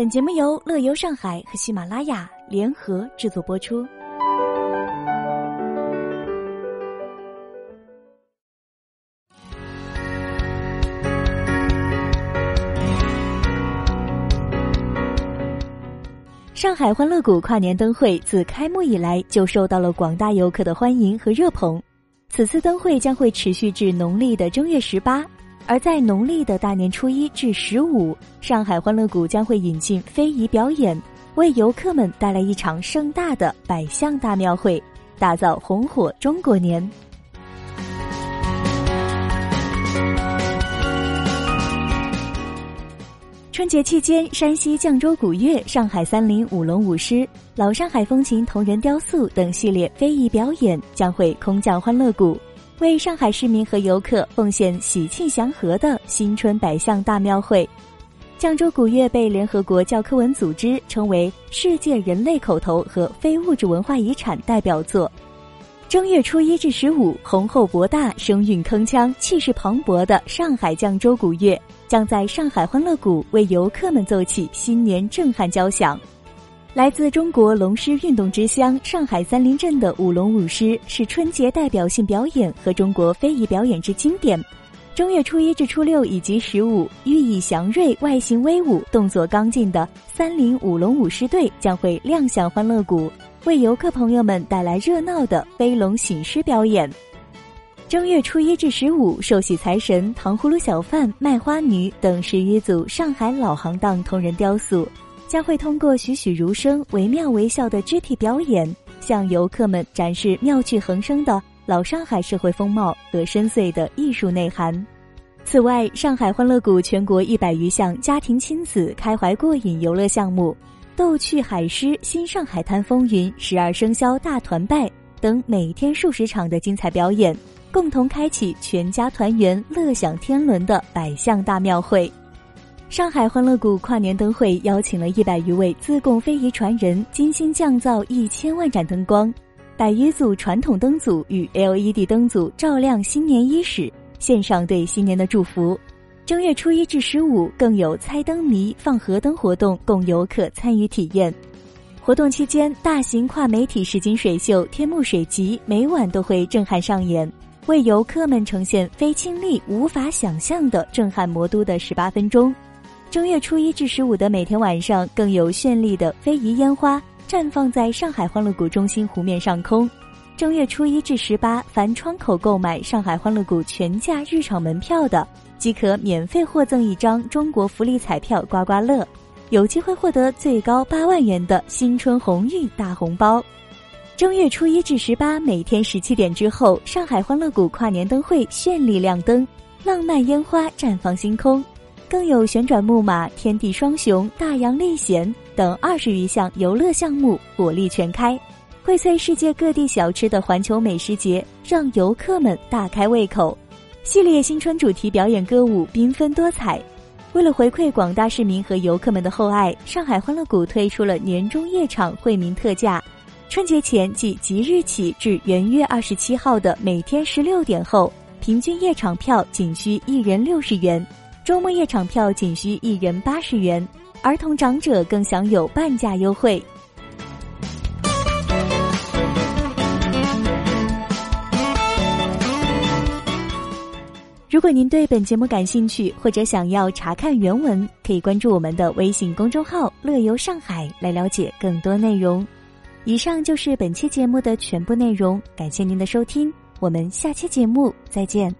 本节目由乐游上海和喜马拉雅联合制作播出。上海欢乐谷跨年灯会自开幕以来就受到了广大游客的欢迎和热捧。此次灯会将会持续至农历的正月十八，而在农历的大年初一至十五，上海欢乐谷将会引进非遗表演，为游客们带来一场盛大的百象大庙会，打造红火中国年。春节期间，山西绛州古乐、上海三林舞龙舞狮、老上海风情铜人雕塑等系列非遗表演将会空降欢乐谷，为上海市民和游客奉献喜庆祥和的新春百象大庙会。绛州古乐被联合国教科文组织称为世界人类口头和非物质文化遗产代表作。正月初一至十五，宏厚博大、声韵铿锵、气势磅礴的上海绛州古乐。将在上海欢乐谷为游客们奏起新年震撼交响。来自中国龙狮运动之乡上海三林镇的舞龙舞狮是春节代表性表演和中国非遗表演之经典。正月初一至初六以及十五，寓意祥瑞、外形威武、动作刚劲的三林舞龙舞狮队将会亮相欢乐谷，为游客朋友们带来热闹的飞龙醒狮表演。正月初一至十五，寿喜财神、糖葫芦小贩、卖花女等十余组上海老行当铜人雕塑，将会通过栩栩如生、惟妙惟肖的肢体表演，向游客们展示妙趣横生的老上海社会风貌和深邃的艺术内涵。此外，上海欢乐谷全国一百余项家庭亲子开怀过瘾游乐项目，逗趣海狮、新上海滩风云、十二生肖大团拜等每天数十场的精彩表演。共同开启全家团圆、乐享天伦的百象大庙会。上海欢乐谷跨年灯会邀请了一百余位自贡非遗传人，精心降造一千万盏灯光，百余组传统灯组与 LED 灯组照亮新年伊始，献上对新年的祝福。正月初一至十五，更有猜灯谜、放河灯活动供游客参与体验。活动期间，大型跨媒体实景水秀《天幕水集》每晚都会震撼上演。为游客们呈现非亲历无法想象的震撼魔都的十八分钟。正月初一至十五的每天晚上，更有绚丽的非遗烟花绽放在上海欢乐谷中心湖面上空。正月初一至十八，凡窗口购买上海欢乐谷全价日场门票的，即可免费获赠一张中国福利彩票刮刮乐，有机会获得最高八万元的新春鸿运大红包。正月初一至十八，每天十七点之后，上海欢乐谷跨年灯会绚丽亮灯，浪漫烟花绽放星空，更有旋转木马、天地双雄、大洋历险等二十余项游乐项目火力全开，荟萃世界各地小吃的环球美食节让游客们大开胃口。系列新春主题表演歌舞缤纷多彩，为了回馈广大市民和游客们的厚爱，上海欢乐谷推出了年终夜场惠民特价。春节前即即日起至元月二十七号的每天十六点后，平均夜场票仅需一人六十元，周末夜场票仅需一人八十元，儿童长者更享有半价优惠。如果您对本节目感兴趣，或者想要查看原文，可以关注我们的微信公众号“乐游上海”来了解更多内容。以上就是本期节目的全部内容，感谢您的收听，我们下期节目再见。